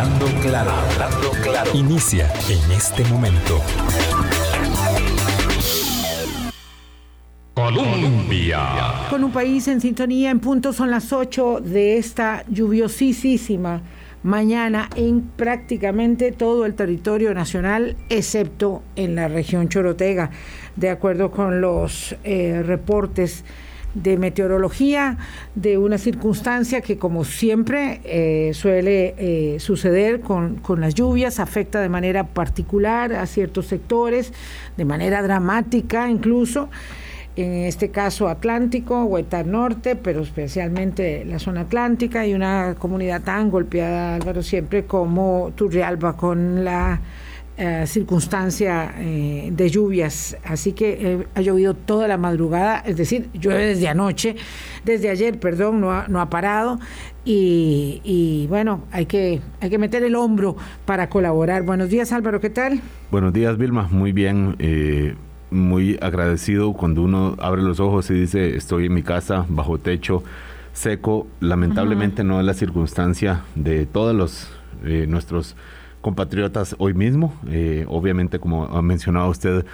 Hablando claro, hablando claro. Inicia en este momento. Colombia. Con un país en sintonía, en punto son las 8 de esta lluviosísima mañana en prácticamente todo el territorio nacional, excepto en la región Chorotega, de acuerdo con los eh, reportes de meteorología, de una circunstancia que como siempre eh, suele eh, suceder con, con, las lluvias, afecta de manera particular a ciertos sectores, de manera dramática incluso en este caso Atlántico, Huetar Norte, pero especialmente la zona atlántica y una comunidad tan golpeada, Álvaro, siempre como Turrialba, con la eh, circunstancia eh, de lluvias. Así que eh, ha llovido toda la madrugada, es decir, llueve desde anoche, desde ayer, perdón, no ha, no ha parado. Y, y, bueno, hay que, hay que meter el hombro para colaborar. Buenos días, Álvaro, ¿qué tal? Buenos días, Vilma, muy bien muy agradecido cuando uno abre los ojos y dice estoy en mi casa bajo techo seco. Lamentablemente no es la circunstancia de todos los nuestros compatriotas hoy mismo. Eh, obviamente, como ha mencionado usted,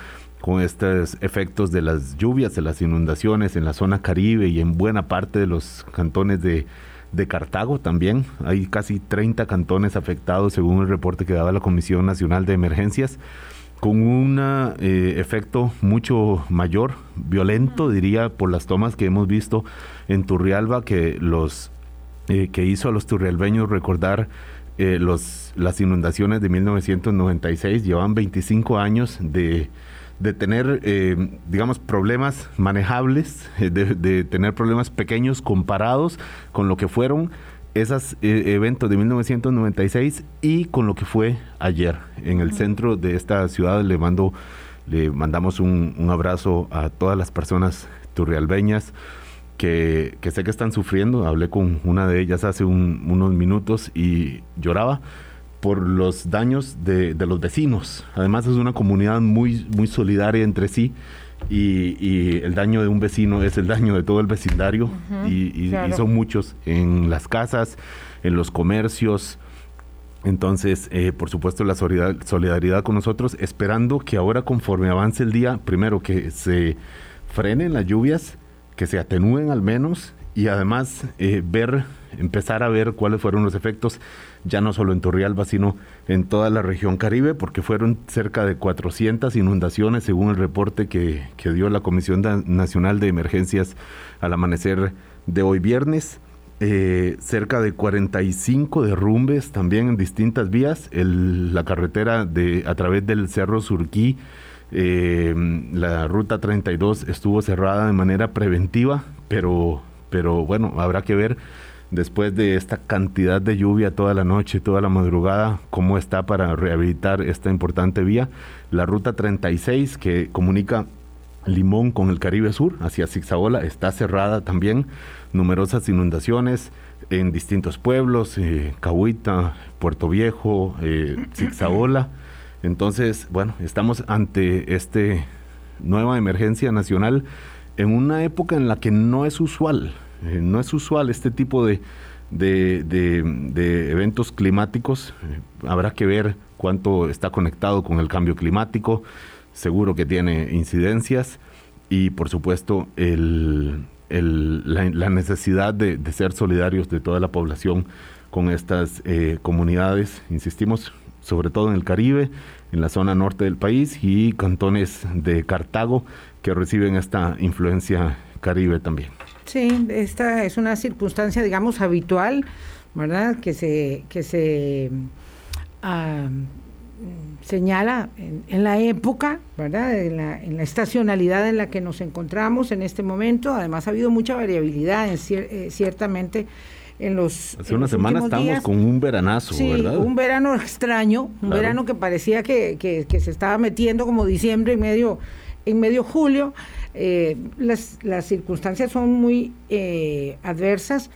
con estos efectos de las lluvias, de las inundaciones en la zona caribe y en buena parte de los cantones de, de Cartago también. Hay casi 30 cantones afectados según el reporte que daba la Comisión Nacional de Emergencias con un eh, efecto mucho mayor, violento, diría, por las tomas que hemos visto en Turrialba, que los eh, que hizo a los turrialbeños recordar eh, los, las inundaciones de 1996. Llevan 25 años de, de tener, digamos, problemas manejables, de, de tener problemas pequeños comparados con lo que fueron esos eh, eventos de 1996 y con lo que fue ayer en el centro de esta ciudad. Le mando, le mandamos un, abrazo a todas las personas turrialbeñas que, que, sé que están sufriendo. Hablé con una de ellas hace unos minutos y lloraba por los daños de, de, los vecinos. Además es una comunidad muy, muy solidaria entre sí y, el daño de un vecino es el daño de todo el vecindario y, son muchos en las casas, en los comercios. Entonces, eh, por supuesto, la solidaridad con nosotros, esperando que ahora conforme avance el día, primero que se frenen las lluvias, que se atenúen al menos y además eh, ver, empezar a ver cuáles fueron los efectos ya no solo en Torrealba, sino en toda la región Caribe, porque fueron cerca de 400 inundaciones según el reporte que, dio la Comisión Nacional de Emergencias al amanecer de hoy viernes. Eh, cerca de 45 derrumbes también en distintas vías. la carretera a través del Cerro Surquí, eh, la ruta 32 estuvo cerrada de manera preventiva, pero, pero bueno, habrá que ver después de esta cantidad de lluvia toda la noche, toda la madrugada, cómo está para rehabilitar esta importante vía. La ruta 36 que comunica Limón con el Caribe Sur hacia Zigzaola está cerrada también. Numerosas inundaciones en distintos pueblos, eh, Cahuita, Puerto Viejo, eh. Entonces, bueno, estamos ante esta nueva emergencia nacional en una época en la que no es usual eh, no es usual este tipo de, de, eventos climáticos. Eh, habrá que ver cuánto está conectado con el cambio climático. Seguro que tiene incidencias y por supuesto el, la, necesidad de, ser solidarios de toda la población con estas eh, comunidades, insistimos, sobre todo en el Caribe, en la zona norte del país y cantones de Cartago que reciben esta influencia caribe también. Sí, esta es una circunstancia, digamos, habitual, ¿verdad? Que se, que se ah, señala en, la época, ¿verdad? En la, en la, estacionalidad en la que nos encontramos en este momento. Además, ha habido mucha variabilidad, en eh, ciertamente. En los, Hace una semana estamos con un veranazo, sí, Un verano extraño, un verano que parecía que, que, que se estaba metiendo como diciembre en medio, en medio julio. Eh, las, las, circunstancias son muy eh, adversas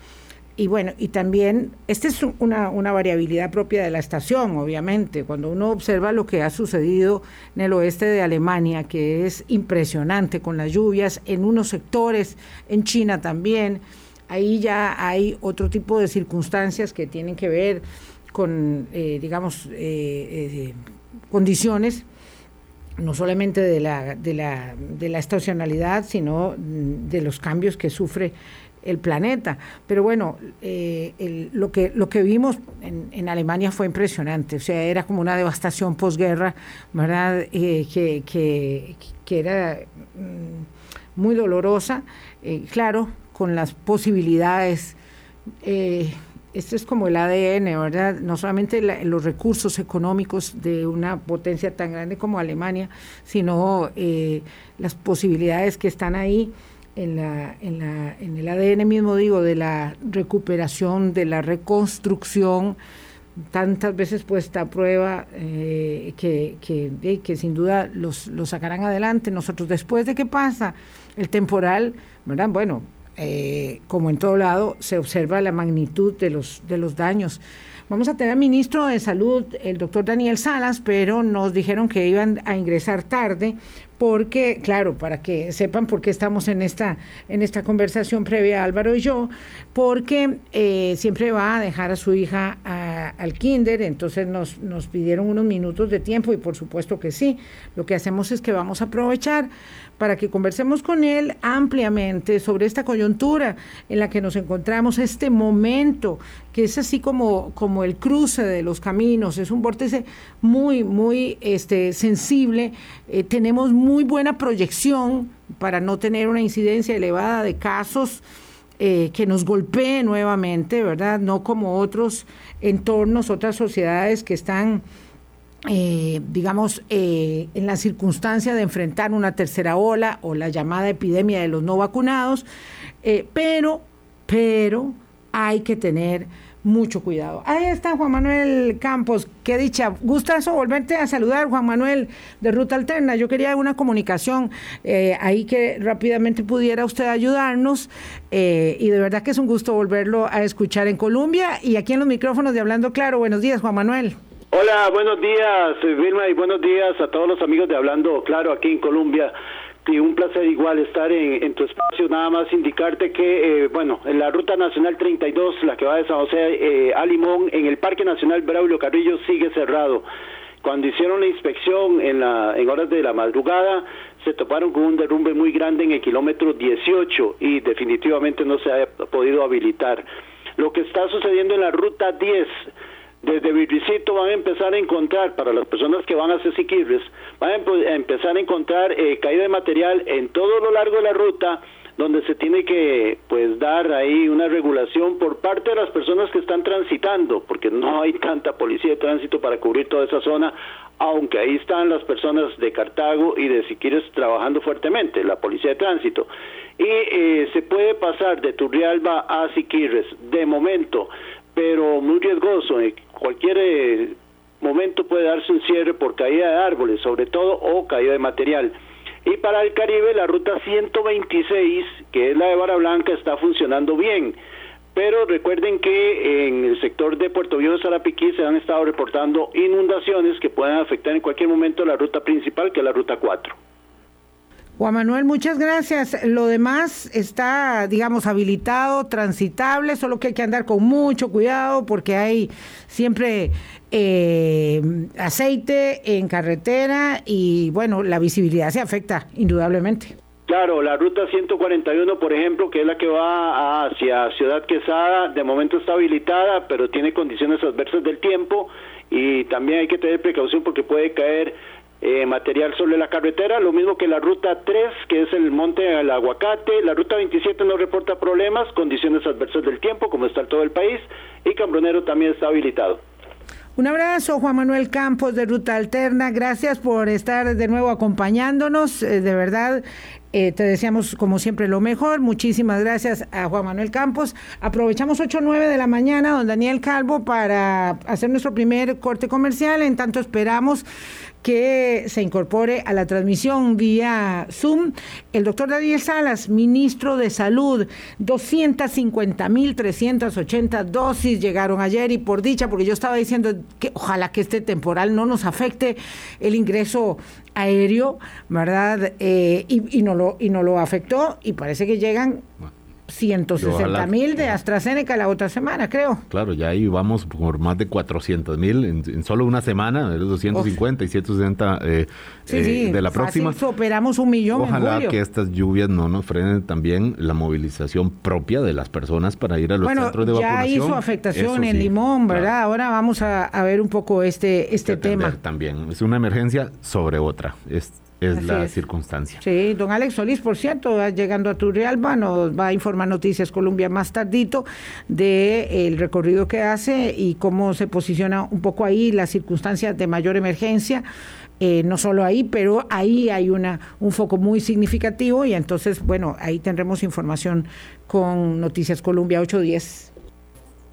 y bueno, y también, esta es una, una, variabilidad propia de la estación, obviamente, cuando uno observa lo que ha sucedido en el oeste de Alemania, que es impresionante con las lluvias, en unos sectores, en China también, ahí ya hay otro tipo de circunstancias que tienen que ver con digamos, condiciones no solamente de la, de la, de la estacionalidad, sino de los cambios que sufre el planeta. Pero bueno, eh, lo, que, lo que vimos en, Alemania fue impresionante, o sea, era como una devastación posguerra, ¿verdad? Eh, que, que, era mm, muy dolorosa, eh, claro, con las posibilidades esto es como el ADN, ¿verdad? No solamente los recursos económicos de una potencia tan grande como Alemania, sino eh, las posibilidades que están ahí en, la, en, la, en el ADN mismo, digo, de la recuperación, de la reconstrucción, tantas veces puesta a prueba, eh, que, que, que, sin duda los, los sacarán adelante. Nosotros, después de que pasa el temporal, ¿verdad? Bueno, eh, como en todo lado, se observa la magnitud de los, de los daños. Vamos a tener al ministro de Salud, el doctor Daniel Salas, pero nos dijeron que iban a ingresar tarde porque, claro, para que sepan por qué estamos en esta, en esta conversación previa, Álvaro y yo, porque eh, siempre va a dejar a su hija al kinder, entonces nos, nos pidieron unos minutos de tiempo y por supuesto que sí. Lo que hacemos es que vamos a aprovechar para que conversemos con él ampliamente sobre esta coyuntura en la que nos encontramos, este momento que es así como, como el cruce de los caminos, es un vórtice muy, muy este, sensible, eh, tenemos muy buena proyección para no tener una incidencia elevada de casos eh, que nos golpee nuevamente, ¿verdad? No como otros entornos, otras sociedades que están eh, digamos, eh, en la circunstancia de enfrentar una tercera ola o la llamada epidemia de los no vacunados, pero, pero hay que tener mucho cuidado. Ahí está Juan Manuel Campos, qué dicha. Gustazo volverte a saludar, Juan Manuel, de Ruta Alterna. Yo quería una comunicación ahí que rápidamente pudiera usted ayudarnos y de verdad que es un gusto volverlo a escuchar en Colombia y aquí en los micrófonos de Hablando Claro. Buenos días, Juan Manuel. Hola, buenos días, Vilma, y buenos días a todos los amigos de Hablando Claro aquí en Colombia. Un placer igual estar en, tu espacio. Nada más indicarte que, eh, bueno, en la Ruta Nacional 32, la que va de San José eh, a Limón, en el Parque Nacional Braulio Carrillo sigue cerrado. Cuando hicieron la inspección en, la, en horas de la madrugada, se toparon con un derrumbe muy grande en el kilómetro 18 y definitivamente no se ha podido habilitar. Lo que está sucediendo en la Ruta 10 desde Virricito van a empezar a encontrar, para las personas que van a hacer Siquirres, van a empezar a encontrar eh, caída de material en todo lo largo de la ruta, donde se tiene que pues dar ahí una regulación por parte de las personas que están transitando, porque no hay tanta policía de tránsito para cubrir toda esa zona, aunque ahí están las personas de Cartago y de Siquirres trabajando fuertemente, la policía de tránsito. Y eh, se puede pasar de Turrialba a Siquirres, de momento, pero muy riesgoso. En cualquier eh, momento puede darse un cierre por caída de árboles, sobre todo, o caída de material. Y para el Caribe, la ruta 126, que es la de Vara Blanca, está funcionando bien. Pero recuerden que en el sector de Puerto Viejo Sarapiquí se han estado reportando inundaciones que pueden afectar en cualquier momento la ruta principal, que es la ruta 4. Juan Manuel, muchas gracias. Lo demás está, digamos, habilitado, transitable, solo que hay que andar con mucho cuidado porque hay siempre eh, aceite en carretera y, bueno, la visibilidad se afecta, indudablemente. Claro, la ruta 141, por ejemplo, que es la que va hacia Ciudad Quesada, de momento está habilitada, pero tiene condiciones adversas del tiempo y también hay que tener precaución porque puede caer eh, material sobre la carretera, lo mismo que la ruta 3, que es el monte del aguacate, la ruta 27 no reporta problemas, condiciones adversas del tiempo, como está en todo el país, y Cambronero también está habilitado. Un abrazo, Juan Manuel Campos de Ruta Alterna. Gracias por estar de nuevo acompañándonos. Eh, de verdad, eh, te deseamos como siempre lo mejor. Muchísimas gracias a Juan Manuel Campos. Aprovechamos 8 o 9 de la mañana, don Daniel Calvo, para hacer nuestro primer corte comercial. En tanto esperamos que se incorpore a la transmisión vía Zoom el doctor Daniel Salas, ministro de Salud. 250.380 dosis llegaron ayer y por dicha, porque yo estaba diciendo que ojalá que este temporal no nos afecte el ingreso aéreo, ¿verdad? Eh, y, no lo, y no lo afectó y parece que llegan 160 mil de AstraZeneca la otra semana, creo. Claro, ya ahí vamos por más de 400 mil en, solo una semana, 250 y 160 eh, eh, de la próxima. Superamos un millón. Ojalá que estas lluvias no nos frenen también la movilización propia de las personas para ir a los centros de vacunación. Ya hizo afectación en Limón, ¿verdad? Ahora vamos a, ver un poco este, este tema. También es una emergencia sobre otra. Es, es la circunstancia. Sí, don Alex Solís, por cierto, llegando a Turrialba, nos va a informar Noticias Colombia más tardito de el recorrido que hace y cómo se posiciona un poco ahí las circunstancias de mayor emergencia. Eh, no solo ahí, pero ahí hay una, un foco muy significativo y entonces, bueno, ahí tendremos información con Noticias Colombia 810.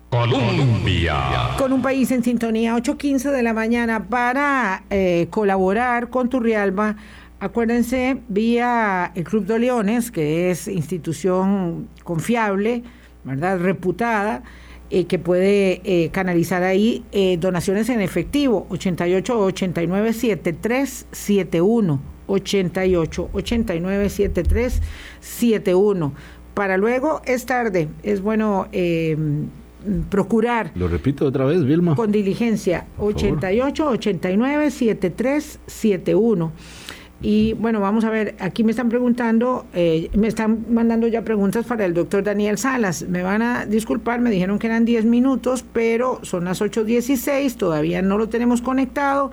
Colombia. Con un país en sintonía, 8.15 de la mañana, para eh, colaborar con Turrialba. Acuérdense, vía el Club de Leones, que es institución confiable, ¿verdad? Reputada, eh, que puede eh, canalizar ahí donaciones en efectivo, 88 89 7371 88 89 7371 Para luego es tarde, es bueno procurar. Lo repito otra vez, Vilma. Con diligencia, 88 89 7371. Y bueno, vamos a ver, aquí me están preguntando, eh, me están mandando ya preguntas para el doctor Daniel Salas. Me van a disculpar, me dijeron que eran 10 minutos, pero son las 8.16, todavía no lo tenemos conectado.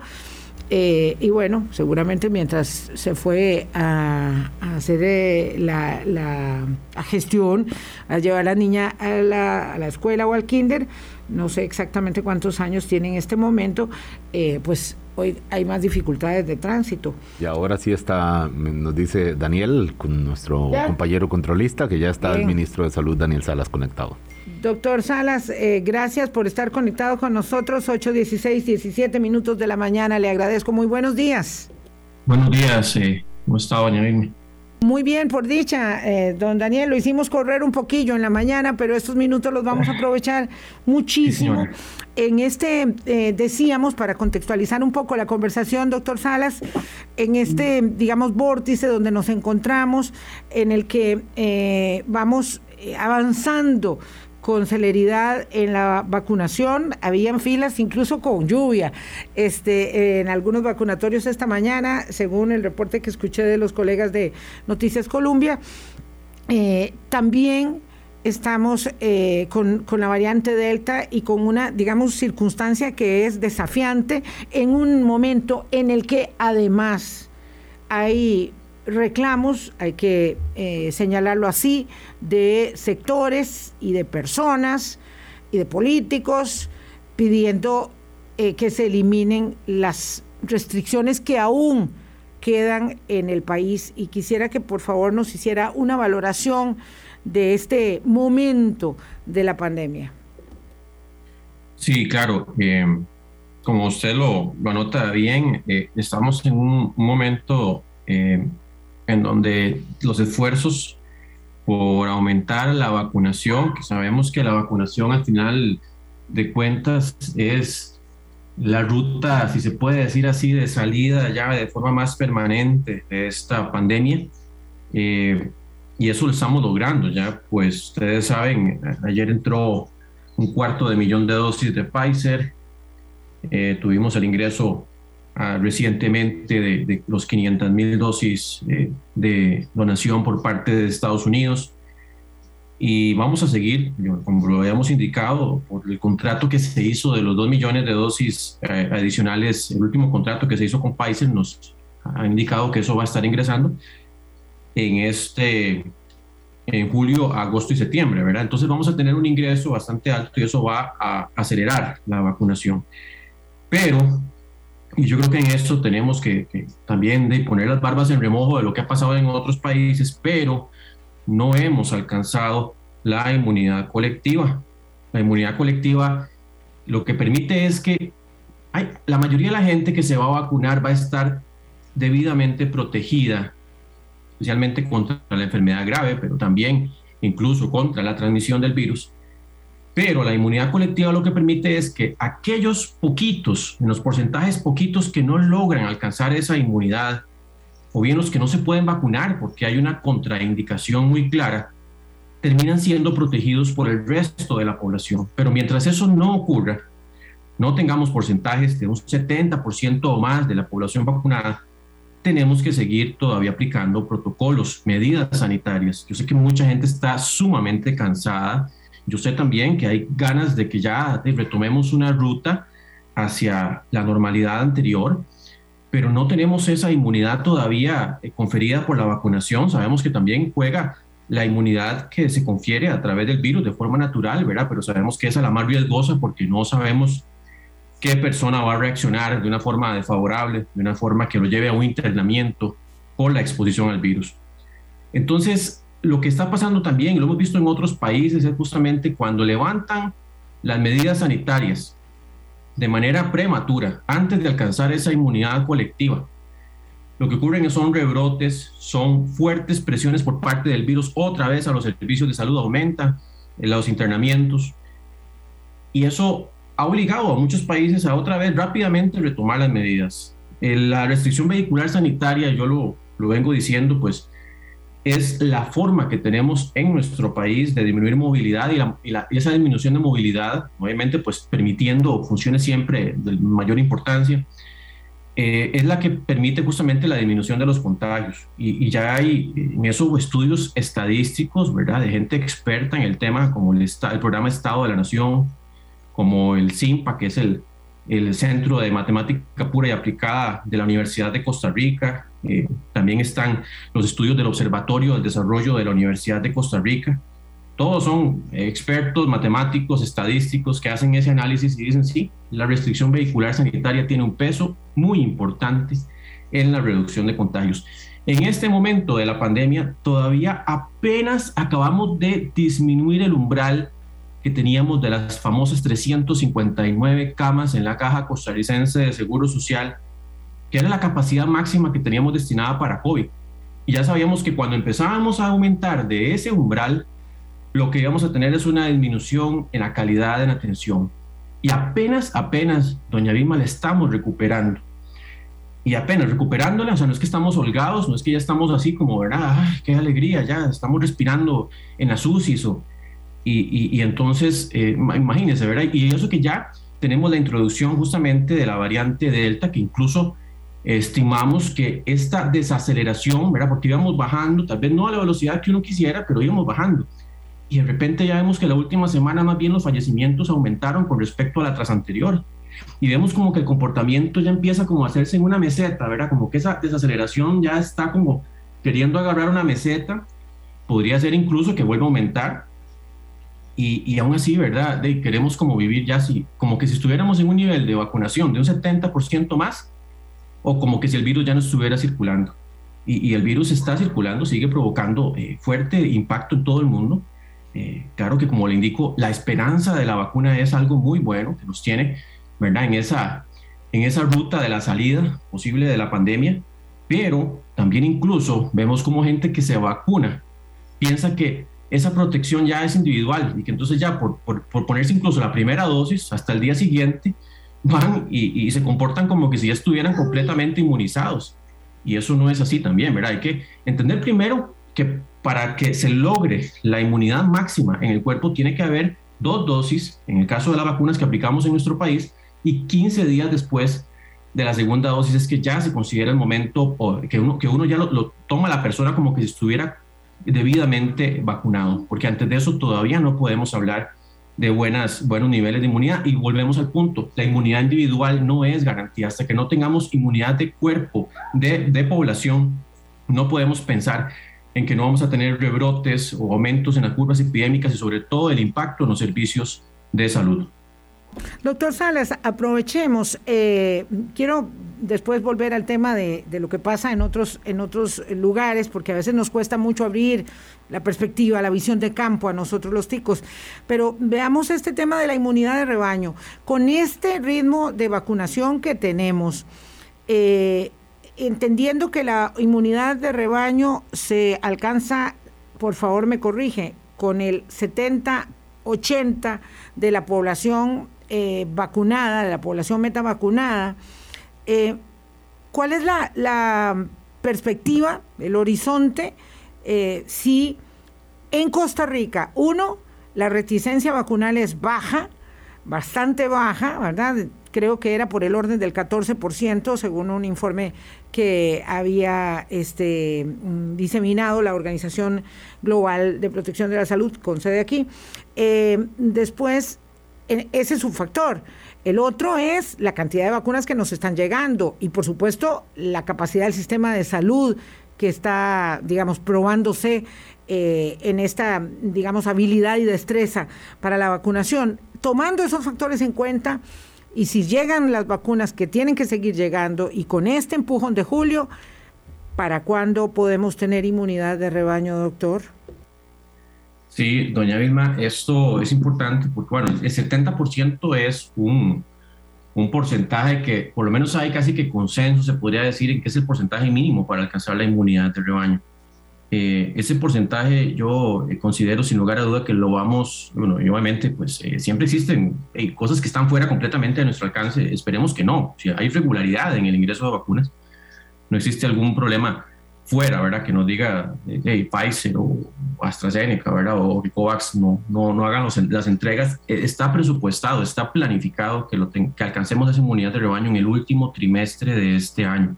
Eh, y bueno, seguramente mientras se fue a, hacer eh, la, la gestión, a llevar a la niña a la, a la, escuela o al kinder, no sé exactamente cuántos años tiene en este momento, eh, pues hoy hay más dificultades de tránsito. Y ahora sí está, nos dice Daniel, con nuestro compañero controlista, que ya está el ministro de Salud, Daniel Salas, conectado. Doctor Salas, eh, gracias por estar conectado con nosotros. 8, 16, 17 minutos de la mañana. Le agradezco. Muy buenos días. Buenos días. Eh, ¿Cómo está, doña Muy bien, por dicha, eh, don Daniel, lo hicimos correr un poquillo en la mañana, pero estos minutos los vamos a aprovechar muchísimo. en este, decíamos, para contextualizar un poco la conversación, doctor Salas, en este, digamos, vórtice donde nos encontramos, en el que vamos avanzando con celeridad en la vacunación, habían filas incluso con lluvia. Este, en algunos vacunatorios esta mañana, según el reporte que escuché de los colegas de Noticias Colombia, eh, también estamos eh, con, con, la variante Delta y con una, digamos, circunstancia que es desafiante en un momento en el que además hay reclamos, hay que eh, señalarlo así, de sectores y de personas y de políticos pidiendo eh, que se eliminen las restricciones que aún quedan en el país y quisiera que por favor nos hiciera una valoración de este momento de la pandemia. Sí, claro. Eh, como usted lo, lo anota bien, estamos en un, momento en donde los esfuerzos por aumentar la vacunación, que sabemos que la vacunación al final de cuentas es la ruta, si se puede decir así, de salida ya de forma más permanente de esta pandemia. Eh, y eso lo estamos logrando ya, pues ustedes saben, ayer entró un cuarto de millón de dosis de Pfizer, eh, tuvimos el ingreso recientemente de, los 500 mil dosis eh, de donación por parte de Estados Unidos. Y vamos a seguir, como lo habíamos indicado, por el contrato que se hizo de los 2 millones de dosis eh, adicionales, el último contrato que se hizo con Pfizer nos ha indicado que eso va a estar ingresando en este en julio, agosto y septiembre, ¿verdad? Entonces vamos a tener un ingreso bastante alto y eso va a acelerar la vacunación. Pero y yo creo que en esto tenemos que, también de poner las barbas en remojo de lo que ha pasado en otros países, pero no hemos alcanzado la inmunidad colectiva. La inmunidad colectiva lo que permite es que hay, la mayoría de la gente que se va a vacunar va a estar debidamente protegida, especialmente contra la enfermedad grave, pero también incluso contra la transmisión del virus. Pero la inmunidad colectiva lo que permite es que aquellos poquitos, en los porcentajes poquitos que no logran alcanzar esa inmunidad, o bien los que no se pueden vacunar porque hay una contraindicación muy clara, terminan siendo protegidos por el resto de la población. Pero mientras eso no ocurra, no tengamos porcentajes de un 70% o más de la población vacunada, tenemos que seguir todavía aplicando protocolos, medidas sanitarias. Yo sé que mucha gente está sumamente cansada. Yo sé también que hay ganas de que ya retomemos una ruta hacia la normalidad anterior, pero no tenemos esa inmunidad todavía eh, conferida por la vacunación. Sabemos que también juega la inmunidad que se confiere a través del virus de forma natural, ¿verdad? Pero sabemos que esa es la más riesgosa porque no sabemos qué persona va a reaccionar de una forma desfavorable, de una forma que lo lleve a un internamiento por la exposición al virus. Entonces, lo que está pasando también, y lo hemos visto en otros países, es justamente cuando levantan las medidas sanitarias de manera prematura, antes de alcanzar esa inmunidad colectiva, lo que ocurren son rebrotes, son fuertes presiones por parte del virus, otra vez a los servicios de salud aumenta, los internamientos, y eso ha obligado a muchos países a otra vez rápidamente retomar las medidas. La restricción vehicular sanitaria, yo lo, lo vengo diciendo, pues es la forma que tenemos en nuestro país de disminuir movilidad y, esa disminución de movilidad, obviamente, pues permitiendo funciones siempre de mayor importancia, eh, es la que permite justamente la disminución de los contagios. Y, ya hay en eso estudios estadísticos, ¿verdad?, de gente experta en el tema, como el, el programa Estado de la Nación, como el CIMPA, que es el, el Centro de Matemática Pura y Aplicada de la Universidad de Costa Rica. Eh, también están los estudios del Observatorio del Desarrollo de la Universidad de Costa Rica. Todos son expertos, matemáticos, estadísticos que hacen ese análisis y dicen, sí, la restricción vehicular sanitaria tiene un peso muy importante en la reducción de contagios. En este momento de la pandemia, todavía apenas acabamos de disminuir el umbral que teníamos de las famosas 359 camas en la caja costarricense de Seguro Social, que era la capacidad máxima que teníamos destinada para COVID. Y ya sabíamos que cuando empezábamos a aumentar de ese umbral, lo que íbamos a tener es una disminución en la calidad la atención. Y apenas, apenas, doña Vilma, la estamos recuperando. Y apenas recuperándola, o sea, no es que estamos holgados, no es que ya estamos así como, ¿verdad? ¡Ay, qué alegría! Ya estamos respirando en las UCIs o y, entonces, eh, imagínense, ¿verdad? Y eso que ya tenemos la introducción justamente de la variante Delta, que incluso estimamos que esta desaceleración, ¿verdad? Porque íbamos bajando, tal vez no a la velocidad que uno quisiera, pero íbamos bajando. Y de repente ya vemos que la última semana más bien los fallecimientos aumentaron con respecto a la tras anterior. Y vemos como que el comportamiento ya empieza como a hacerse en una meseta, ¿verdad? Como que esa desaceleración ya está como queriendo agarrar una meseta. Podría ser incluso que vuelva a aumentar y, y, aún así, ¿verdad? De, queremos como vivir ya así, como que si estuviéramos en un nivel de vacunación de un 70% más, o como que si el virus ya no estuviera circulando. Y, y el virus está circulando, sigue provocando eh, fuerte impacto en todo el mundo. Eh, claro que como le indico, la esperanza de la vacuna es algo muy bueno que nos tiene, ¿verdad? En esa, en esa ruta de la salida posible de la pandemia, pero también incluso vemos como gente que se vacuna piensa que esa protección ya es individual y que entonces ya por, por, ponerse incluso la primera dosis hasta el día siguiente van y, se comportan como que si ya estuvieran completamente inmunizados. Y eso no es así también, ¿verdad? Hay que entender primero que para que se logre la inmunidad máxima en el cuerpo tiene que haber dos dosis, en el caso de las vacunas que aplicamos en nuestro país, y 15 días después de la segunda dosis es que ya se considera el momento que uno, que uno ya lo, lo toma la persona como que si estuviera debidamente vacunado, porque antes de eso todavía no podemos hablar de buenas, buenos niveles de inmunidad. Y volvemos al punto, la inmunidad individual no es garantía. Hasta que no tengamos inmunidad de cuerpo, de, de población, no podemos pensar en que no vamos a tener rebrotes o aumentos en las curvas epidémicas y sobre todo el impacto en los servicios de salud. Doctor Salas, aprovechemos. Eh, quiero después volver al tema de, lo que pasa en otros, en otros lugares, porque a veces nos cuesta mucho abrir la perspectiva, la visión de campo a nosotros los ticos. Pero veamos este tema de la inmunidad de rebaño. Con este ritmo de vacunación que tenemos, eh, entendiendo que la inmunidad de rebaño se alcanza, por favor me corrige, con el 70, 80 de la población eh, vacunada, la población metavacunada, eh, ¿cuál es la, perspectiva, el horizonte, eh, si En Costa Rica, uno, la reticencia vacunal es baja, bastante baja, ¿verdad? Creo que era por el orden del 14%, según un informe que había este, diseminado la Organización Global de Protección de la Salud, con sede aquí. Eh, después, ese es un factor. El otro es la cantidad de vacunas que nos están llegando y, por supuesto, la capacidad del sistema de salud que está, digamos, probándose eh, en esta, digamos, habilidad y destreza para la vacunación. Tomando esos factores en cuenta, y si llegan las vacunas que tienen que seguir llegando, y con este empujón de julio, ¿para cuándo podemos tener inmunidad de rebaño, doctor? Sí, doña Vilma, esto es importante porque, bueno, el 70% es un, un porcentaje que, por lo menos hay casi que consenso, se podría decir, en que es el porcentaje mínimo para alcanzar la inmunidad de rebaño. Eh, ese porcentaje yo eh, considero sin lugar a duda que lo vamos, bueno, obviamente pues eh, siempre existen cosas que están fuera completamente de nuestro alcance, esperemos que no, si hay regularidad en el ingreso de vacunas, no existe algún problema fuera, ¿verdad? Que nos diga hey, Pfizer o AstraZeneca, ¿verdad? O COVAX no, no, no hagan las entregas, está presupuestado, está planificado que, lo que alcancemos esa inmunidad de rebaño en el último trimestre de este año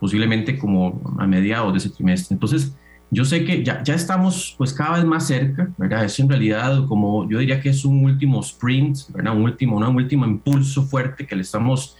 posiblemente como a mediados de ese trimestre. Entonces, yo sé que ya, ya estamos pues cada vez más cerca, ¿verdad? Es en realidad como yo diría que es un último sprint, ¿verdad? Un último, un último impulso fuerte que le estamos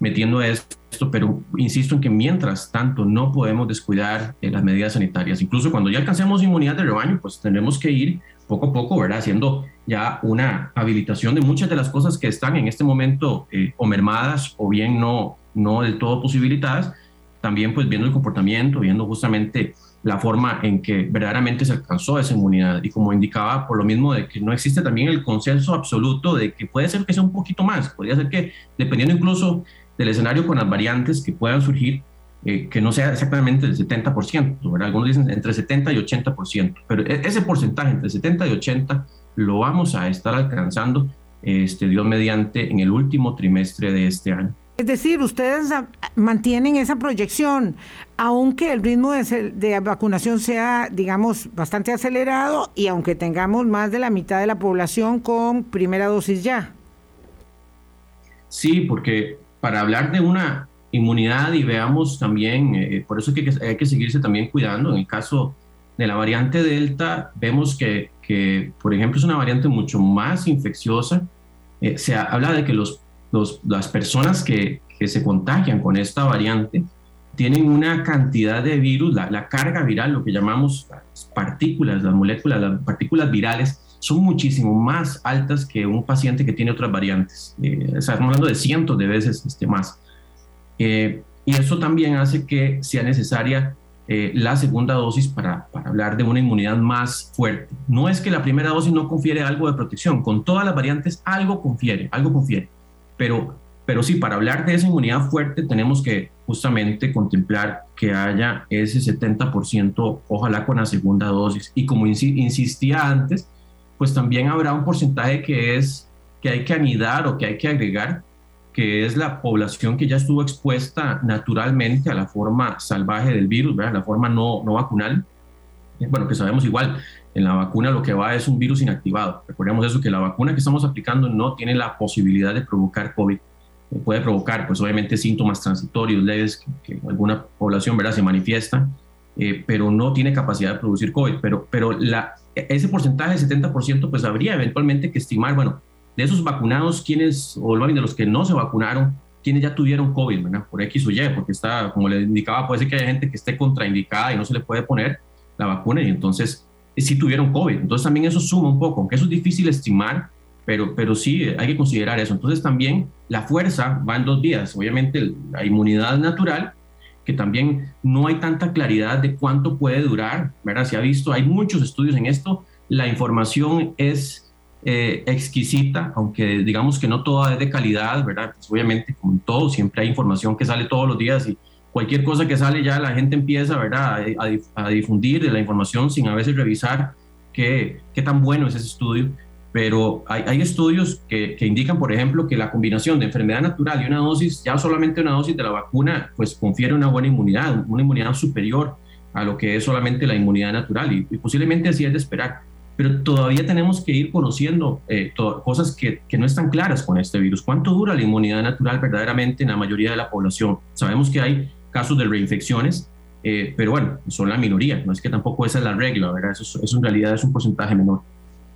metiendo esto, pero insisto en que mientras tanto no podemos descuidar eh, las medidas sanitarias. Incluso cuando ya alcancemos inmunidad de rebaño, pues tenemos que ir poco a poco, ¿verdad? Haciendo ya una habilitación de muchas de las cosas que están en este momento eh, o mermadas o bien no, no del todo posibilitadas, también pues viendo el comportamiento, viendo justamente la forma en que verdaderamente se alcanzó esa inmunidad. Y como indicaba, por lo mismo de que no existe también el consenso absoluto de que puede ser que sea un poquito más, podría ser que dependiendo incluso del escenario con las variantes que puedan surgir, eh, que no sea exactamente el 70%, ¿verdad? Algunos dicen entre 70 y 80%, pero e-, ese porcentaje entre 70 y 80 lo vamos a estar alcanzando, este, Dios mediante, en el último trimestre de este año. Es decir, ustedes mantienen esa proyección, aunque el ritmo de, vacunación sea, digamos, bastante acelerado y aunque tengamos más de la mitad de la población con primera dosis ya. Sí, porque para hablar de una inmunidad y veamos también, eh, por eso que hay que seguirse también cuidando, en el caso de la variante Delta, vemos que, que por ejemplo, es una variante mucho más infecciosa. Eh, se habla de que los las personas que, se contagian con esta variante tienen una cantidad de virus, la, carga viral, lo que llamamos las partículas, las moléculas, las partículas virales, son muchísimo más altas que un paciente que tiene otras variantes. Eh, estamos hablando de cientos de veces este, más. Eh, y eso también hace que sea necesaria eh, la segunda dosis para, para, hablar de una inmunidad más fuerte. No es que la primera dosis no confiere algo de protección, con todas las variantes algo confiere, algo confiere pero, pero sí, para hablar de esa inmunidad fuerte tenemos que justamente contemplar que haya ese 70%, ojalá con la segunda dosis. Y como insistía antes, pues también habrá un porcentaje que es que hay que anidar o que hay que agregar, que es la población que ya estuvo expuesta naturalmente a la forma salvaje del virus, ¿verdad? la forma no, no vacunal. Bueno, que sabemos igual, en la vacuna lo que va es un virus inactivado. Recordemos eso, que la vacuna que estamos aplicando no tiene la posibilidad de provocar COVID. Eh, puede provocar, pues obviamente, síntomas transitorios leves que, en alguna población ¿verdad? se manifiesta, eh, pero no tiene capacidad de producir COVID. Pero, pero la, ese porcentaje, 70%, pues habría eventualmente que estimar, bueno, de esos vacunados, quienes, o de los que no se vacunaron, quienes ya tuvieron COVID, ¿verdad? Por X o Y, porque está, como le indicaba, puede ser que haya gente que esté contraindicada y no se le puede poner la vacuna y entonces si tuvieron COVID. Entonces también eso suma un poco, aunque eso es difícil estimar, pero, pero sí hay que considerar eso. Entonces también la fuerza va en dos vías. Obviamente la inmunidad natural, que también no hay tanta claridad de cuánto puede durar, ¿verdad? Se ha visto, hay muchos estudios en esto, la información es eh, exquisita, aunque digamos que no toda es de calidad, ¿verdad? Pues obviamente, como todo, siempre hay información que sale todos los días y cualquier cosa que sale ya la gente empieza ¿verdad? A, difundir la información sin a veces revisar qué, qué tan bueno es ese estudio. Pero hay, estudios que, indican, por ejemplo, que la combinación de enfermedad natural y una dosis, ya solamente una dosis de la vacuna, pues confiere una buena inmunidad, una inmunidad superior a lo que es solamente la inmunidad natural y, posiblemente así es de esperar. Pero todavía tenemos que ir conociendo eh, cosas que, no están claras con este virus. ¿Cuánto dura la inmunidad natural verdaderamente en la mayoría de la población? Sabemos que hay casos de reinfecciones, eh, pero bueno, son la minoría, no es que tampoco esa es la regla, ¿verdad? Eso en realidad es un porcentaje menor.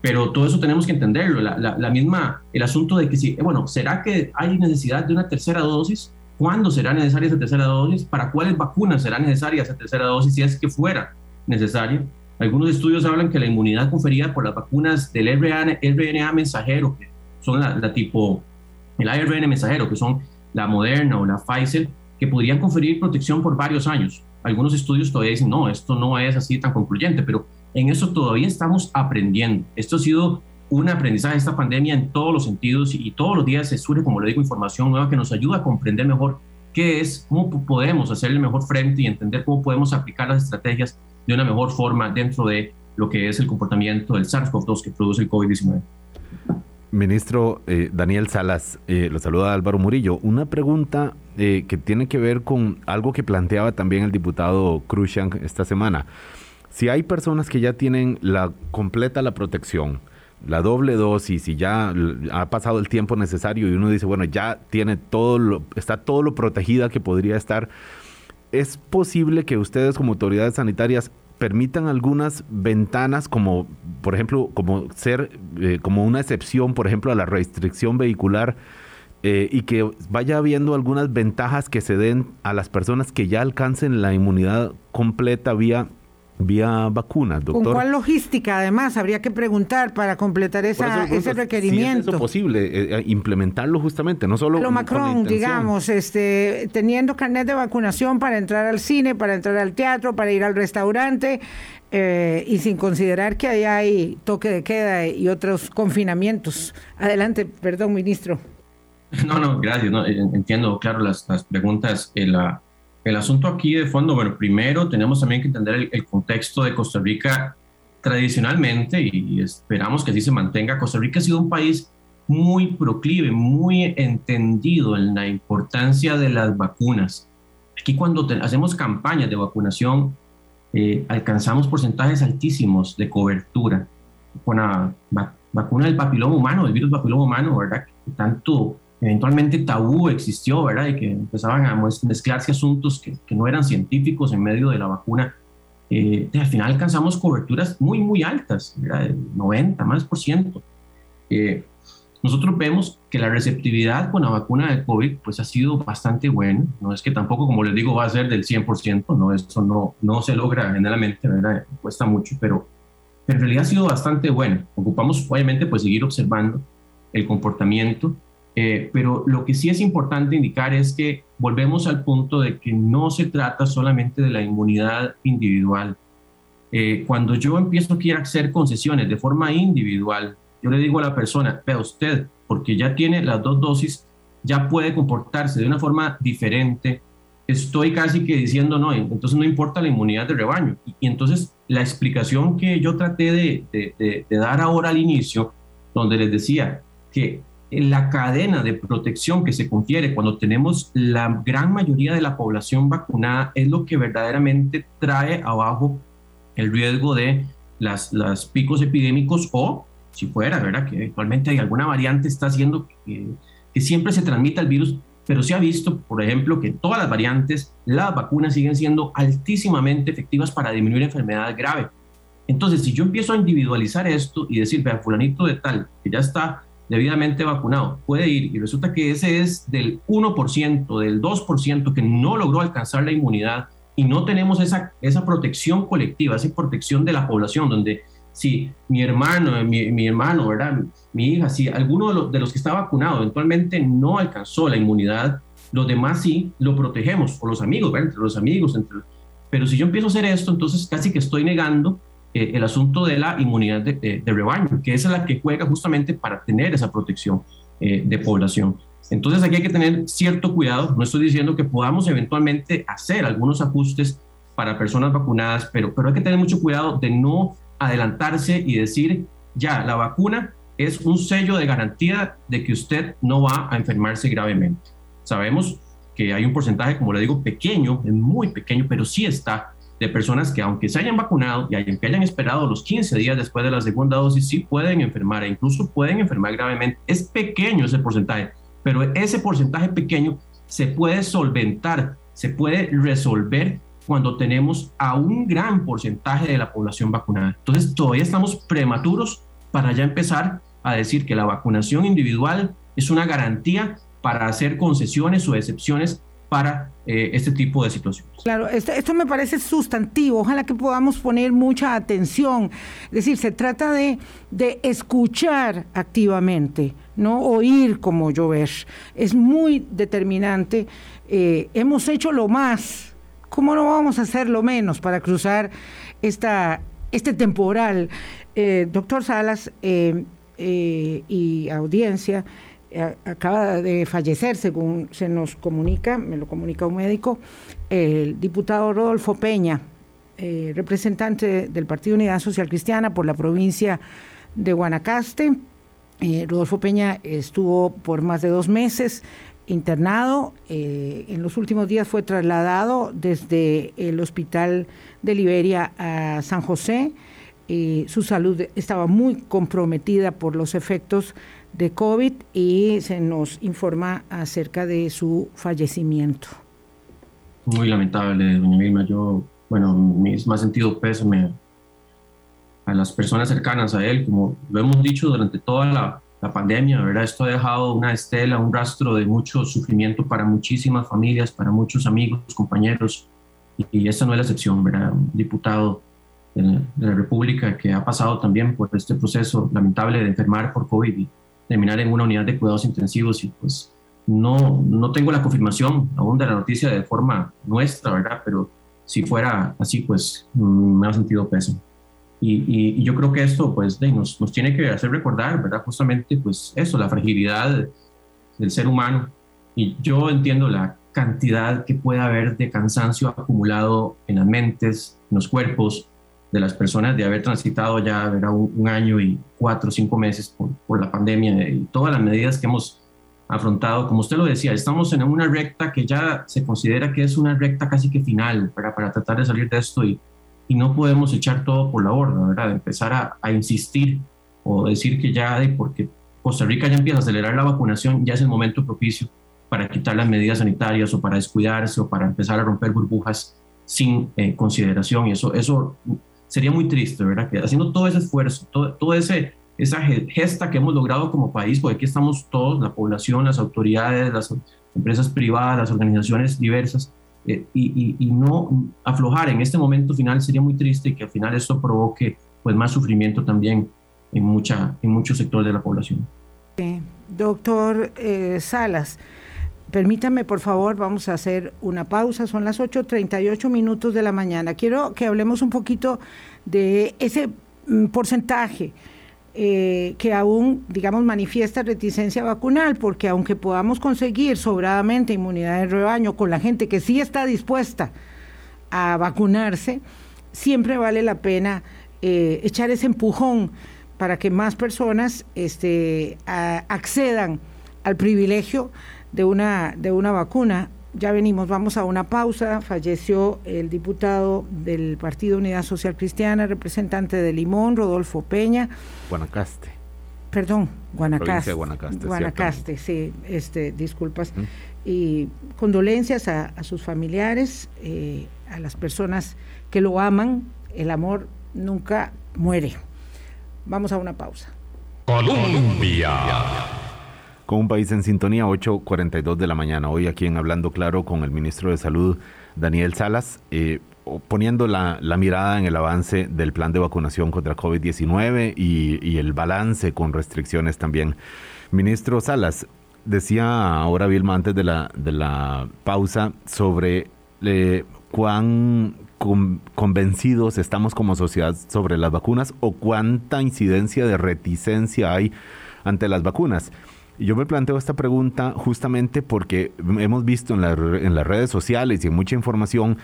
Pero todo eso tenemos que entenderlo. La, la, la misma, el asunto de que si, bueno, ¿será que hay necesidad de una tercera dosis? cuándo será necesaria esa tercera dosis, para cuáles vacunas será necesaria esa tercera dosis, si es que fuera necesario. Algunos estudios hablan que la inmunidad conferida por las vacunas del RNA, mensajero, que son la, tipo, el ARN mensajero, que son la Moderna o la Pfizer, que podrían conferir protección por varios años. Algunos estudios todavía dicen, no, esto no es así tan concluyente, pero en eso todavía estamos aprendiendo. Esto ha sido un aprendizaje esta pandemia en todos los sentidos y, todos los días se surge, como le digo, información nueva que nos ayuda a comprender mejor qué es, cómo podemos hacer el mejor frente y entender cómo podemos aplicar las estrategias de una mejor forma dentro de lo que es el comportamiento del SARS-CoV-2 que produce el COVID-19. Ministro eh, Daniel Salas, eh, lo saluda Álvaro Murillo. Una pregunta eh, que tiene que ver con algo que planteaba también el diputado Cruzan esta semana. Si hay personas que ya tienen la completa la protección, la doble dosis y ya ha pasado el tiempo necesario y uno dice, bueno, ya tiene todo lo, está todo lo protegida que podría estar, ¿es posible que ustedes como autoridades sanitarias permitan algunas ventanas como, por ejemplo, como ser, eh, como una excepción, por ejemplo, a la restricción vehicular? Eh, y que vaya habiendo algunas ventajas que se den a las personas que ya alcancen la inmunidad completa vía vía vacunas, doctor. ¿Con cuál logística, además, habría que preguntar para completar esa, ese requerimiento? Si es posible, eh, eh, implementarlo justamente, no solo... Lo Macron, digamos, este, teniendo carnet de vacunación para entrar al cine, para entrar al teatro, para ir al restaurante, eh, y sin considerar que ahí hay toque de queda y otros confinamientos. Adelante, perdón, ministro. No, no, gracias. entiendo, claro, las, las preguntas. la, el asunto aquí de fondo, bueno, primero tenemos también que entender el, contexto de Costa Rica tradicionalmente y esperamos que así se mantenga. Costa Rica ha sido un país muy proclive, muy entendido en la importancia de las vacunas. Aquí cuando hacemos campañas de vacunación, eh, alcanzamos porcentajes altísimos de cobertura con la vacuna del papiloma humano, del virus papiloma humano, ¿verdad? Que tanto eventualmente tabú existió, ¿verdad? Y que empezaban a mezclarse asuntos que, que no eran científicos en medio de la vacuna. Eh, al final alcanzamos coberturas muy, muy altas, ¿verdad? 90 más por ciento. Eh, nosotros vemos que la receptividad con la vacuna de COVID pues ha sido bastante buena. No es que tampoco, como les digo, va a ser del 100%, no, eso no, no se logra generalmente, ¿verdad? Cuesta mucho, pero en realidad ha sido bastante buena. Ocupamos, obviamente, pues seguir observando el comportamiento eh, pero lo que sí es importante indicar es que volvemos al punto de que no se trata solamente de la inmunidad individual. Eh, cuando yo empiezo a hacer concesiones de forma individual, yo le digo a la persona, vea usted, porque ya tiene las dos dosis, ya puede comportarse de una forma diferente. Estoy casi que diciendo, no, entonces no importa la inmunidad de rebaño. Y, entonces la explicación que yo traté de, de, de dar ahora al inicio, donde les decía que la cadena de protección que se confiere cuando tenemos la gran mayoría de la población vacunada es lo que verdaderamente trae abajo el riesgo de las, las picos epidémicos o, si fuera, ¿verdad? Que actualmente hay alguna variante está haciendo que, siempre se transmita el virus, pero se ha visto, por ejemplo, que todas las variantes, las vacunas siguen siendo altísimamente efectivas para disminuir enfermedades graves. Entonces, si yo empiezo a individualizar esto y decir, vea, fulanito de tal, que ya está debidamente vacunado puede ir y resulta que ese es del 1%, del 2% que no logró alcanzar la inmunidad y no tenemos esa, esa protección colectiva, esa protección de la población, donde si mi hermano, mi, mi hermano, ¿verdad? mi hija, si alguno de los, de los que está vacunado eventualmente no alcanzó la inmunidad, los demás sí lo protegemos, o los amigos, ¿verdad? entre los amigos, entre, pero si yo empiezo a hacer esto, entonces casi que estoy negando eh, el asunto de la inmunidad de, rebaño, que es la que juega justamente para tener esa protección eh, de población. Entonces aquí hay que tener cierto cuidado, no estoy diciendo que podamos eventualmente hacer algunos ajustes para personas vacunadas, pero, pero hay que tener mucho cuidado de no adelantarse y decir, ya, la vacuna es un sello de garantía de que usted no va a enfermarse gravemente. Sabemos que hay un porcentaje, como le digo, pequeño, muy pequeño, pero sí está de personas que aunque se hayan vacunado y aunque hayan esperado los 15 días después de la segunda dosis, sí pueden enfermar e incluso pueden enfermar gravemente. Es pequeño ese porcentaje, pero ese porcentaje pequeño se puede solventar, se puede resolver cuando tenemos a un gran porcentaje de la población vacunada. Entonces, todavía estamos prematuros para ya empezar a decir que la vacunación individual es una garantía para hacer concesiones o excepciones para eh, este tipo de situaciones. Claro, esto, esto, me parece sustantivo, ojalá que podamos poner mucha atención. Es decir, se trata de, de escuchar activamente, no oír como llover. Es muy determinante. Eh, hemos hecho lo más, ¿cómo no vamos a hacer lo menos para cruzar esta, este temporal? Eh, doctor Salas y audiencia, acaba de fallecer, según se nos comunica, me lo comunica un médico, el diputado Rodolfo Peña, eh, representante del Partido Unidad Social Cristiana por la provincia de Guanacaste. Eh, Rodolfo Peña estuvo por más de dos meses internado. Eh, en los últimos días fue trasladado desde el hospital de Liberia a San José. su salud estaba muy comprometida por los efectos de COVID y se nos informa acerca de su fallecimiento. Muy lamentable, doña Vilma. Yo, bueno, mi más sentido pésame a las personas cercanas a él, como lo hemos dicho durante toda la, la pandemia, ¿verdad? Esto ha dejado una estela, un rastro de mucho sufrimiento para muchísimas familias, para muchos amigos, compañeros, y, y esta no es la excepción, ¿verdad? Un diputado de la, de la República que ha pasado también por este proceso lamentable de enfermar por COVID terminar en una unidad de cuidados intensivos y pues no, no tengo la confirmación aún de la noticia de forma nuestra, ¿verdad? Pero si fuera así, pues mm, me ha sentido peso. Y, y, yo creo que esto pues nos, nos tiene que hacer recordar, ¿verdad? Justamente pues eso, la fragilidad del ser humano. Y yo entiendo la cantidad que puede haber de cansancio acumulado en las mentes, en los cuerpos, de las personas de haber transitado ya un, un, año y cuatro o cinco meses por, por, la pandemia y todas las medidas que hemos afrontado. Como usted lo decía, estamos en una recta que ya se considera que es una recta casi que final para, para tratar de salir de esto y, y no podemos echar todo por la borda, ¿verdad? Empezar a, a insistir o decir que ya, porque Costa Rica ya empieza a acelerar la vacunación, ya es el momento propicio para quitar las medidas sanitarias o para descuidarse o para empezar a romper burbujas sin eh, consideración. Y eso, eso sería muy triste, ¿verdad? Que haciendo todo ese esfuerzo, todo, todo ese esa gesta que hemos logrado como país, porque aquí estamos todos, la población, las autoridades, las empresas privadas, las organizaciones diversas, eh, y, y, no aflojar en este momento final sería muy triste y que al final esto provoque pues más sufrimiento también en, mucha, en muchos sectores de la población. Sí. Doctor eh, Salas, Permítame, por favor, vamos a hacer una pausa. Son las 8.38 minutos de la mañana. Quiero que hablemos un poquito de ese mm, porcentaje eh, que aún, digamos, manifiesta reticencia vacunal, porque aunque podamos conseguir sobradamente inmunidad de rebaño con la gente que sí está dispuesta a vacunarse, siempre vale la pena eh, echar ese empujón para que más personas este, accedan al privilegio de una, de una vacuna. Ya venimos, vamos a una pausa. Falleció el diputado del Partido Unidad Social Cristiana, representante de Limón, Rodolfo Peña. Guanacaste. Perdón, Guanacaste. Guanacaste, Guanacaste sí, este, disculpas. Y condolencias a, a sus familiares, eh, a las personas que lo aman. El amor nunca muere. Vamos a una pausa. Colombia con un país en sintonía, 8.42 de la mañana. Hoy aquí en Hablando Claro con el ministro de Salud, Daniel Salas, eh, poniendo la, mirada en el avance del plan de vacunación contra COVID-19 y, y, el balance con restricciones también. Ministro Salas, decía ahora Vilma antes de la, pausa sobre eh, cuán con, convencidos estamos como sociedad sobre las vacunas o cuánta incidencia de reticencia hay ante las vacunas. Yo me planteo esta pregunta justamente porque hemos visto en, la, en, las redes sociales y en mucha información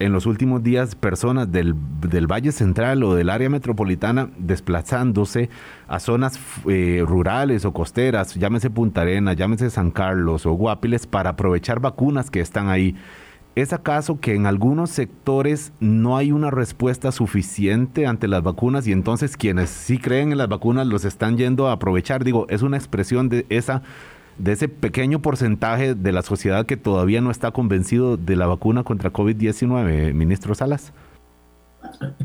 en los últimos días personas del, del Valle Central o del área metropolitana desplazándose a zonas eh, rurales o costeras, llámese Punta Arenas, llámese San Carlos o Guapiles, para aprovechar vacunas que están ahí. ¿Es acaso que en algunos sectores no hay una respuesta suficiente ante las vacunas y entonces quienes sí creen en las vacunas los están yendo a aprovechar? Digo, es una expresión de esa de ese pequeño porcentaje de la sociedad que todavía no está convencido de la vacuna contra COVID-19, ministro Salas.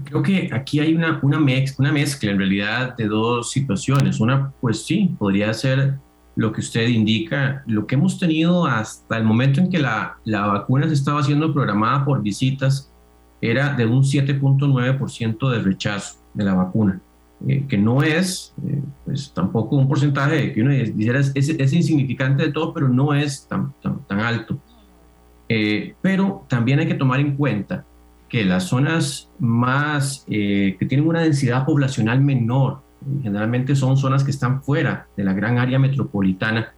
Creo que aquí hay una, una, una mezcla en realidad de dos situaciones. Una, pues sí, podría ser lo que usted indica, lo que hemos tenido hasta el momento en que la, la vacuna se estaba siendo programada por visitas era de un 7.9% de rechazo de la vacuna, eh, que no es eh, pues tampoco un porcentaje que uno dijera es, es, insignificante de todo, pero no es tan, tan, alto. Eh, pero también hay que tomar en cuenta que las zonas más que tienen una densidad poblacional menor, generalmente son zonas que están fuera de la gran área metropolitana,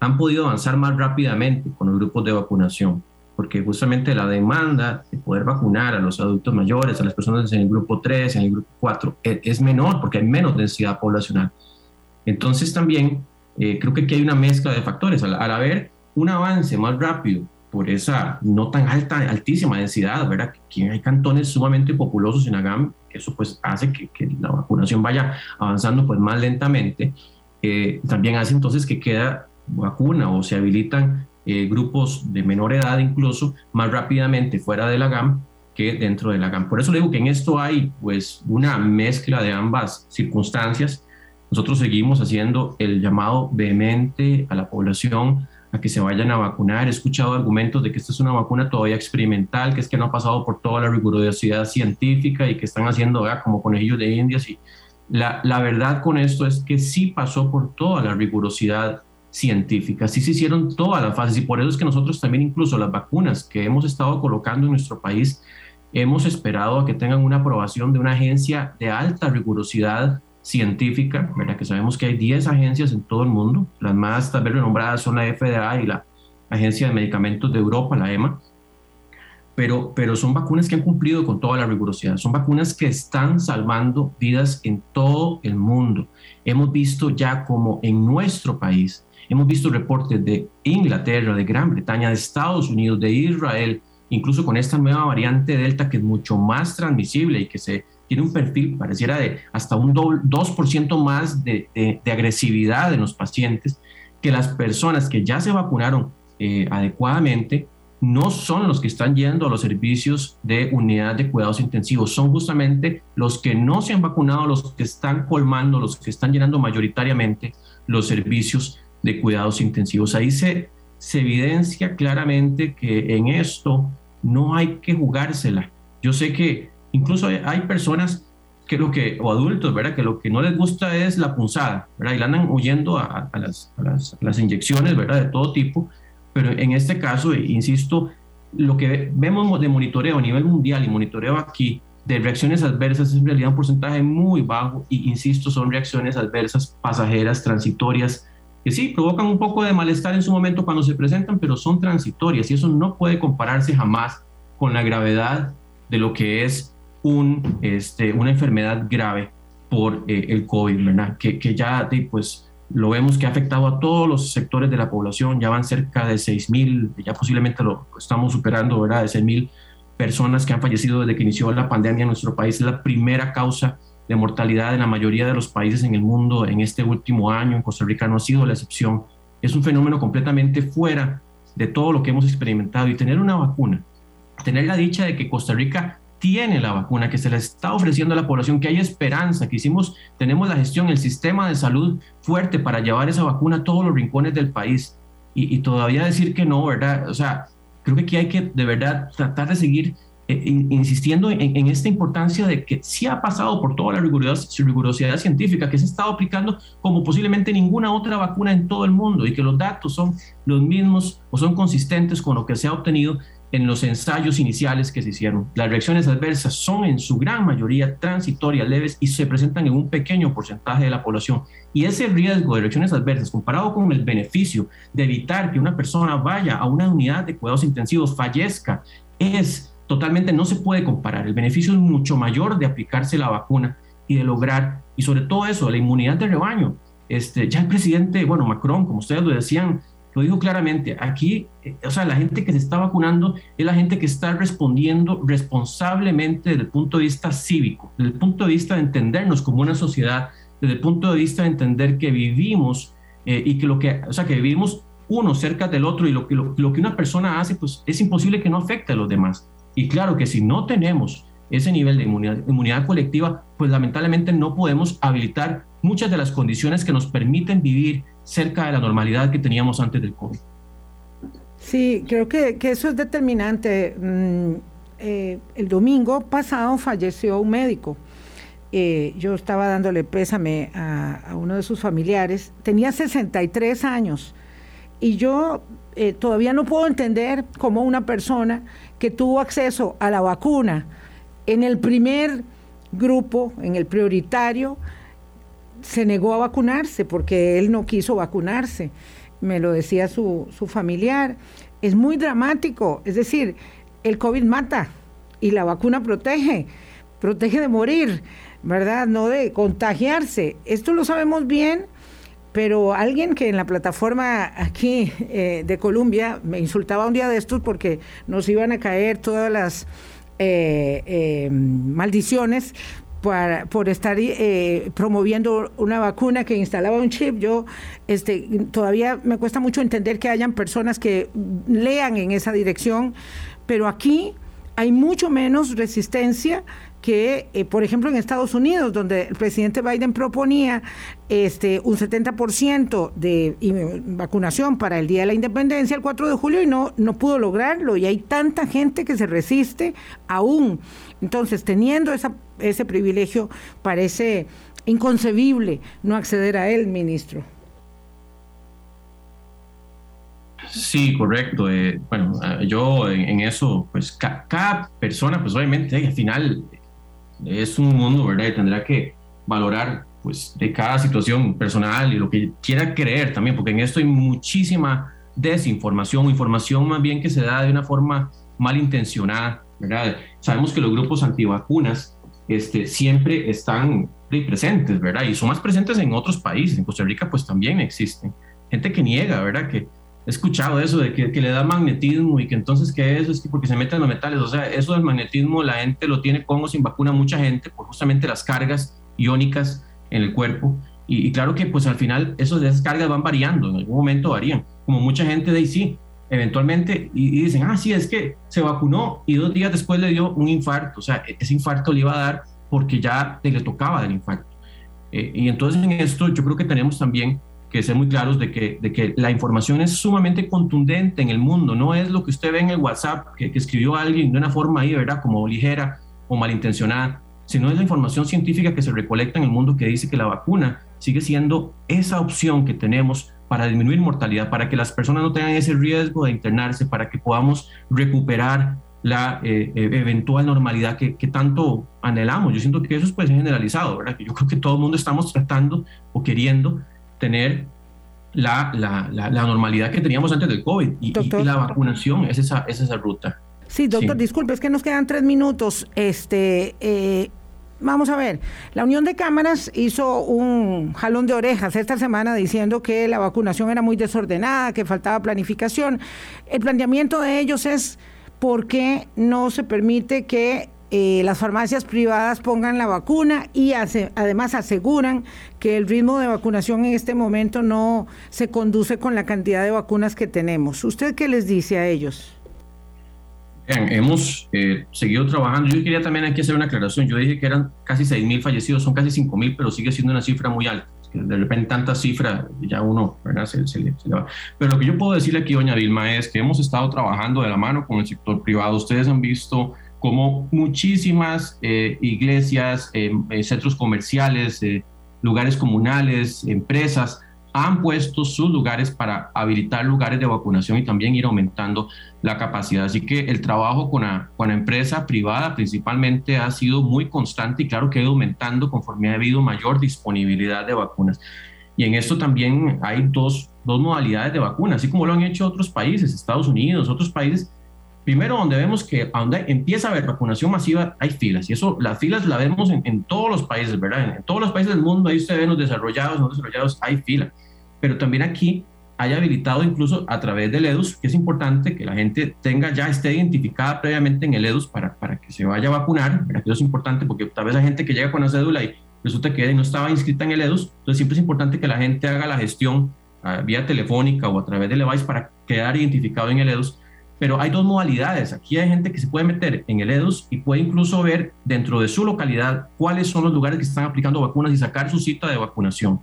han podido avanzar más rápidamente con los grupos de vacunación, porque justamente la demanda de poder vacunar a los adultos mayores, a las personas en el grupo 3, en el grupo 4, e, es menor porque hay menos densidad poblacional. Entonces también eh, creo que aquí hay una mezcla de factores. Al, al haber un avance más rápido por esa no tan alta, altísima densidad, ¿verdad? Que hay cantones sumamente populosos en Agam, eso pues hace que, la vacunación vaya avanzando pues más lentamente. Eh, también hace entonces que queda vacuna o se habilitan eh, grupos de menor edad incluso más rápidamente fuera de la GAM que dentro de la GAM. Por eso le digo que en esto hay pues una mezcla de ambas circunstancias. Nosotros seguimos haciendo el llamado vehemente a la población a que se vayan a vacunar. He escuchado argumentos de que esta es una vacuna todavía experimental, que es que no ha pasado por toda la rigurosidad científica y que están haciendo como conejillos de indias. Y la, la verdad con esto es que sí pasó por toda la rigurosidad científica, sí se hicieron todas las fases y por eso es que nosotros también incluso las vacunas que hemos estado colocando en nuestro país, hemos esperado a que tengan una aprobación de una agencia de alta rigurosidad científica, ¿verdad? que sabemos que hay 10 agencias en todo el mundo, las más tal vez renombradas son la FDA y la Agencia de Medicamentos de Europa, la EMA, pero, pero son vacunas que han cumplido con toda la rigurosidad, son vacunas que están salvando vidas en todo el mundo. Hemos visto ya como en nuestro país, hemos visto reportes de Inglaterra, de Gran Bretaña, de Estados Unidos, de Israel, incluso con esta nueva variante Delta que es mucho más transmisible y que se tiene un perfil, pareciera de hasta un 2% más de, agresividad en los pacientes, que las personas que ya se vacunaron eh, adecuadamente no son los que están yendo a los servicios de unidad de cuidados intensivos, son justamente los que no se han vacunado, los que están colmando, los que están llenando mayoritariamente los servicios de cuidados intensivos. Ahí se, se evidencia claramente que en esto no hay que jugársela. Yo sé que Incluso hay, personas que lo que, o adultos, ¿verdad? Que lo que no les gusta es la punzada, ¿verdad? Y la andan huyendo a, las, las, inyecciones, ¿verdad? De todo tipo. Pero en este caso, insisto, lo que vemos de monitoreo a nivel mundial y monitoreo aquí de reacciones adversas es en realidad un porcentaje muy bajo y, insisto, son reacciones adversas pasajeras, transitorias, que sí, provocan un poco de malestar en su momento cuando se presentan, pero son transitorias y eso no puede compararse jamás con la gravedad de lo que es un, este, una enfermedad grave por eh, el COVID, ¿verdad? Que, que ya pues, lo vemos que ha afectado a todos los sectores de la población, ya van cerca de 6 mil, ya posiblemente lo estamos superando, ¿verdad? De 6 mil personas que han fallecido desde que inició la pandemia en nuestro país. Es la primera causa de mortalidad en la mayoría de los países en el mundo en este último año. En Costa Rica no ha sido la excepción. Es un fenómeno completamente fuera de todo lo que hemos experimentado y tener una vacuna, tener la dicha de que Costa Rica tiene la vacuna, que se la está ofreciendo a la población, que hay esperanza, que hicimos, tenemos la gestión, el sistema de salud fuerte para llevar esa vacuna a todos los rincones del país. Y, todavía decir que no, ¿verdad? O sea, creo que aquí hay que de verdad tratar de seguir eh, insistiendo en, esta importancia de que sí ha pasado por toda la rigurosidad, rigurosidad científica, que se ha estado aplicando como posiblemente ninguna otra vacuna en todo el mundo y que los datos son los mismos o son consistentes con lo que se ha obtenido en los ensayos iniciales que se hicieron. Las reacciones adversas son en su gran mayoría transitorias, leves y se presentan en un pequeño porcentaje de la población. Y ese riesgo de reacciones adversas comparado con el beneficio de evitar que una persona vaya a una unidad de cuidados intensivos, fallezca, es totalmente, no se puede comparar. El beneficio es mucho mayor de aplicarse la vacuna y de lograr, y sobre todo eso, la inmunidad de rebaño. Este, ya el presidente, bueno, Macron, como ustedes lo decían, lo dijo claramente, aquí, eh, o sea, la gente que se está vacunando es la gente que está respondiendo responsablemente desde el punto de vista cívico, desde el punto de vista de entendernos como una sociedad, desde el punto de vista de entender que vivimos eh, y que lo que, o sea, que vivimos uno cerca del otro y lo, lo, lo que una persona hace, pues es imposible que no afecte a los demás. Y claro que si no tenemos ese nivel de inmunidad, inmunidad, colectiva, pues lamentablemente no podemos habilitar muchas de las condiciones que nos permiten vivir cerca de la normalidad que teníamos antes del COVID. Sí, creo que, que eso es determinante. Mm, eh, el domingo pasado falleció un médico. Eh, yo estaba dándole pésame a, uno de sus familiares. Tenía 63 años y yo eh, todavía no puedo entender cómo una persona que tuvo acceso a la vacuna en el primer grupo, en el prioritario, se negó a vacunarse porque él no quiso vacunarse. Me lo decía su, su familiar. Es muy dramático. Es decir, el COVID mata y la vacuna protege, protege de morir, ¿verdad? No de contagiarse. Esto lo sabemos bien, pero alguien que en la plataforma aquí eh, de Colombia me insultaba un día de estos porque nos iban a caer todas las eh, eh, maldiciones por estar eh, promoviendo una vacuna que instalaba un chip. Yo este, todavía me cuesta mucho entender que hayan personas que lean en esa dirección, pero aquí hay mucho menos resistencia que, eh, por ejemplo, en Estados Unidos, donde el presidente Biden proponía este, un 70% de vacunación para el Día de la Independencia, el 4 de julio, y no, no pudo lograrlo. Y hay tanta gente que se resiste aún. Entonces, teniendo esa, ese privilegio, parece inconcebible no acceder a él, ministro. Sí, correcto. Eh, bueno, eh, yo en, eso, pues cada persona, pues obviamente al final es un mundo, ¿verdad? Y tendrá que valorar, pues, de cada situación personal y lo que quiera creer también, porque en esto hay muchísima desinformación, información más bien que se da de una forma malintencionada, ¿verdad? Sabemos que los grupos antivacunas este, siempre están presentes, ¿verdad? Y son más presentes en otros países, en Costa Rica pues también existen. Gente que niega, ¿verdad? Que he escuchado eso de que, le da magnetismo y que entonces que eso es que porque se meten los metales, o sea, eso del magnetismo la gente lo tiene con o sin vacuna mucha gente por justamente las cargas iónicas en el cuerpo. Y, claro que pues al final esas cargas van variando, en algún momento varían, como mucha gente de ahí sí, eventualmente y, dicen, ah, sí, es que se vacunó y dos días después le dio un infarto, o sea, e-, ese infarto le iba a dar porque ya le tocaba del infarto. Eh, y entonces en esto yo creo que tenemos también que ser muy claros de que, de que la información es sumamente contundente en el mundo, no es lo que usted ve en el WhatsApp que, que escribió alguien de una forma ahí, ¿verdad? Como ligera o malintencionada, sino es la información científica que se recolecta en el mundo que dice que la vacuna sigue siendo esa opción que tenemos para disminuir mortalidad, para que las personas no tengan ese riesgo de internarse, para que podamos recuperar la eh, e, eventual normalidad que, que, tanto anhelamos. Yo siento que eso es pues generalizado, ¿verdad? Que yo creo que todo el mundo estamos tratando o queriendo tener la, la, la, normalidad que teníamos antes del COVID y, la vacunación es esa, es esa ruta. Sí, doctor, disculpe, es que nos quedan tres minutos. Este, eh, vamos a ver, la Unión de Cámaras hizo un jalón de orejas esta semana diciendo que la vacunación era muy desordenada, que faltaba planificación. El planteamiento de ellos es por qué no se permite que eh, las farmacias privadas pongan la vacuna y además aseguran que el ritmo de vacunación en este momento no se conduce con la cantidad de vacunas que tenemos. ¿Usted qué les dice a ellos? Bien, hemos eh, seguido trabajando. Yo quería también aquí hacer una aclaración. Yo dije que eran casi 6.000 fallecidos, son casi 5.000, pero sigue siendo una cifra muy alta. De repente tanta cifra, ya uno. Se, se, le, va. Pero lo que yo puedo decirle aquí, doña Vilma, es que hemos estado trabajando de la mano con el sector privado. Ustedes han visto como muchísimas eh, iglesias, eh, eh, centros comerciales, lugares comunales, empresas, han puesto sus lugares para habilitar lugares de vacunación y también ir aumentando la capacidad. Así que el trabajo con la, con la empresa privada principalmente ha sido muy constante y claro que ha ido aumentando conforme ha habido mayor disponibilidad de vacunas. Y en esto también hay dos, dos modalidades de vacunas, así como lo han hecho otros países, Estados Unidos, otros países Primero, donde vemos que donde empieza a haber vacunación masiva, hay filas. Y eso, las filas las vemos en, todos los países, ¿verdad? En, todos los países del mundo, ahí usted ve los desarrollados, no desarrollados, hay fila. Pero también aquí haya habilitado incluso a través del EDUS, que es importante que la gente tenga ya, esté identificada previamente en el EDUS para, para que se vaya a vacunar, Eso es importante porque tal vez la gente que llega con la cédula y resulta que no estaba inscrita en el EDUS, entonces siempre es importante que la gente haga la gestión uh, vía telefónica o a través del device para quedar identificado en el EDUS. Pero hay dos modalidades. Aquí hay gente que se puede meter en el EDUS y puede incluso ver dentro de su localidad cuáles son los lugares que están aplicando vacunas y sacar su cita de vacunación.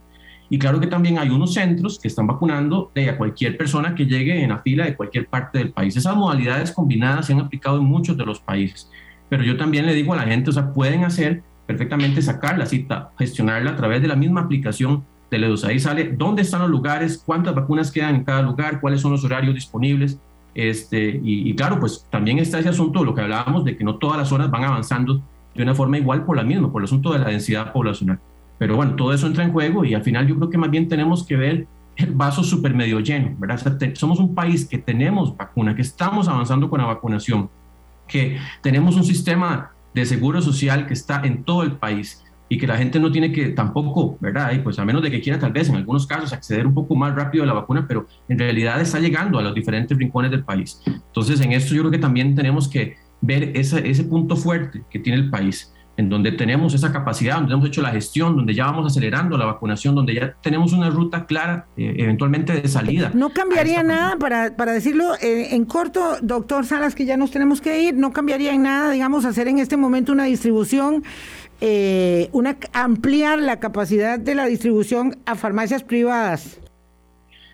Y claro que también hay unos centros que están vacunando a cualquier persona que llegue en la fila de cualquier parte del país. Esas modalidades combinadas se han aplicado en muchos de los países. Pero yo también le digo a la gente, o sea, pueden hacer perfectamente sacar la cita, gestionarla a través de la misma aplicación de LEDUS. Ahí sale dónde están los lugares, cuántas vacunas quedan en cada lugar, cuáles son los horarios disponibles. Este, y, y, claro, pues también está ese asunto de lo que hablábamos de que no todas las zonas van avanzando de una forma igual por la misma, por el asunto de la densidad poblacional. Pero bueno, todo eso entra en juego y al final yo creo que más bien tenemos que ver el vaso súper medio lleno, ¿verdad? somos un país que tenemos vacuna, que estamos avanzando con la vacunación, que tenemos un sistema de seguro social que está en todo el país y que la gente no tiene que tampoco, ¿verdad? Y pues a menos de que quiera tal vez en algunos casos acceder un poco más rápido a la vacuna, pero en realidad está llegando a los diferentes rincones del país. Entonces en esto yo creo que también tenemos que ver ese, ese punto fuerte que tiene el país en donde tenemos esa capacidad, donde hemos hecho la gestión, donde ya vamos acelerando la vacunación, donde ya tenemos una ruta clara, eh, eventualmente de salida. No cambiaría nada, para, para decirlo eh, en corto, doctor Salas, que ya nos tenemos que ir, no cambiaría en nada, digamos, hacer en este momento una distribución, eh, una ampliar la capacidad de la distribución a farmacias privadas.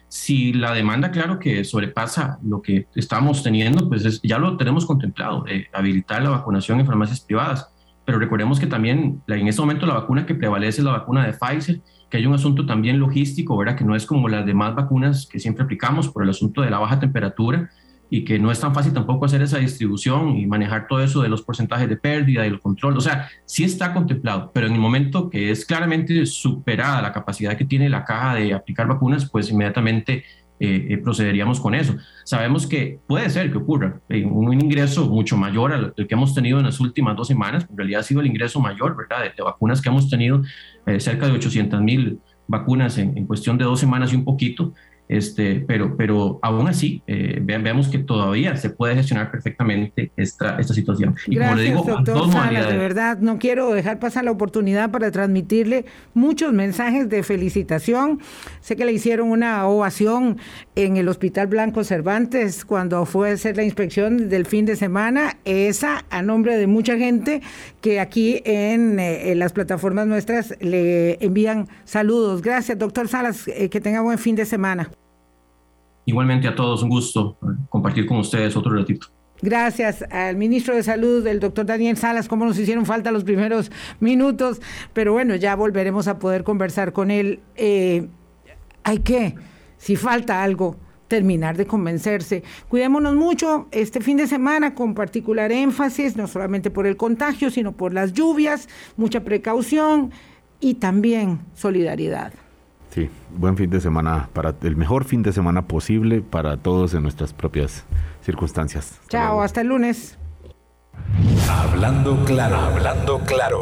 Si la demanda, claro que sobrepasa lo que estamos teniendo, pues ya lo tenemos contemplado, habilitar la vacunación en farmacias privadas pero recordemos que también en este momento la vacuna que prevalece es la vacuna de Pfizer, que hay un asunto también logístico, ¿verdad? Que no es como las demás vacunas que siempre aplicamos por el asunto de la baja temperatura y que no es tan fácil tampoco hacer esa distribución y manejar todo eso de los porcentajes de pérdida y el control. O sea, sí está contemplado, pero en el momento que es claramente superada la capacidad que tiene la caja de aplicar vacunas, pues inmediatamente eh, eh, procederíamos con eso. Sabemos que puede ser que ocurra un, ingreso mucho mayor al, que hemos tenido en las últimas dos semanas, en realidad ha sido el ingreso mayor, ¿verdad? De, vacunas que hemos tenido, eh, cerca de 800 mil vacunas en, en, cuestión de dos semanas y un poquito. Este, pero, pero aún así, eh, veamos que todavía se puede gestionar perfectamente esta, esta situación. Y Gracias, como le digo, doctor de verdad, no quiero dejar pasar la oportunidad para transmitirle muchos mensajes de felicitación. Sé que le hicieron una ovación en el Hospital Blanco Cervantes cuando fue a hacer la inspección del fin de semana. Esa a nombre de mucha gente que aquí en, eh, las plataformas nuestras le envían saludos. Gracias, doctor Salas, eh, que tenga buen fin de semana. Igualmente a todos, un gusto compartir con ustedes otro ratito. Gracias al ministro de Salud, el doctor Daniel Salas, cómo nos hicieron falta los primeros minutos, pero bueno, ya volveremos a poder conversar con él. Eh, hay que, si falta algo, terminar de convencerse. Cuidémonos mucho este fin de semana con particular énfasis, no solamente por el contagio, sino por las lluvias, mucha precaución y también solidaridad. Sí, buen fin de semana, para el mejor fin de semana posible para todos en nuestras propias circunstancias. Chao, hasta el lunes. Hablando claro, hablando claro.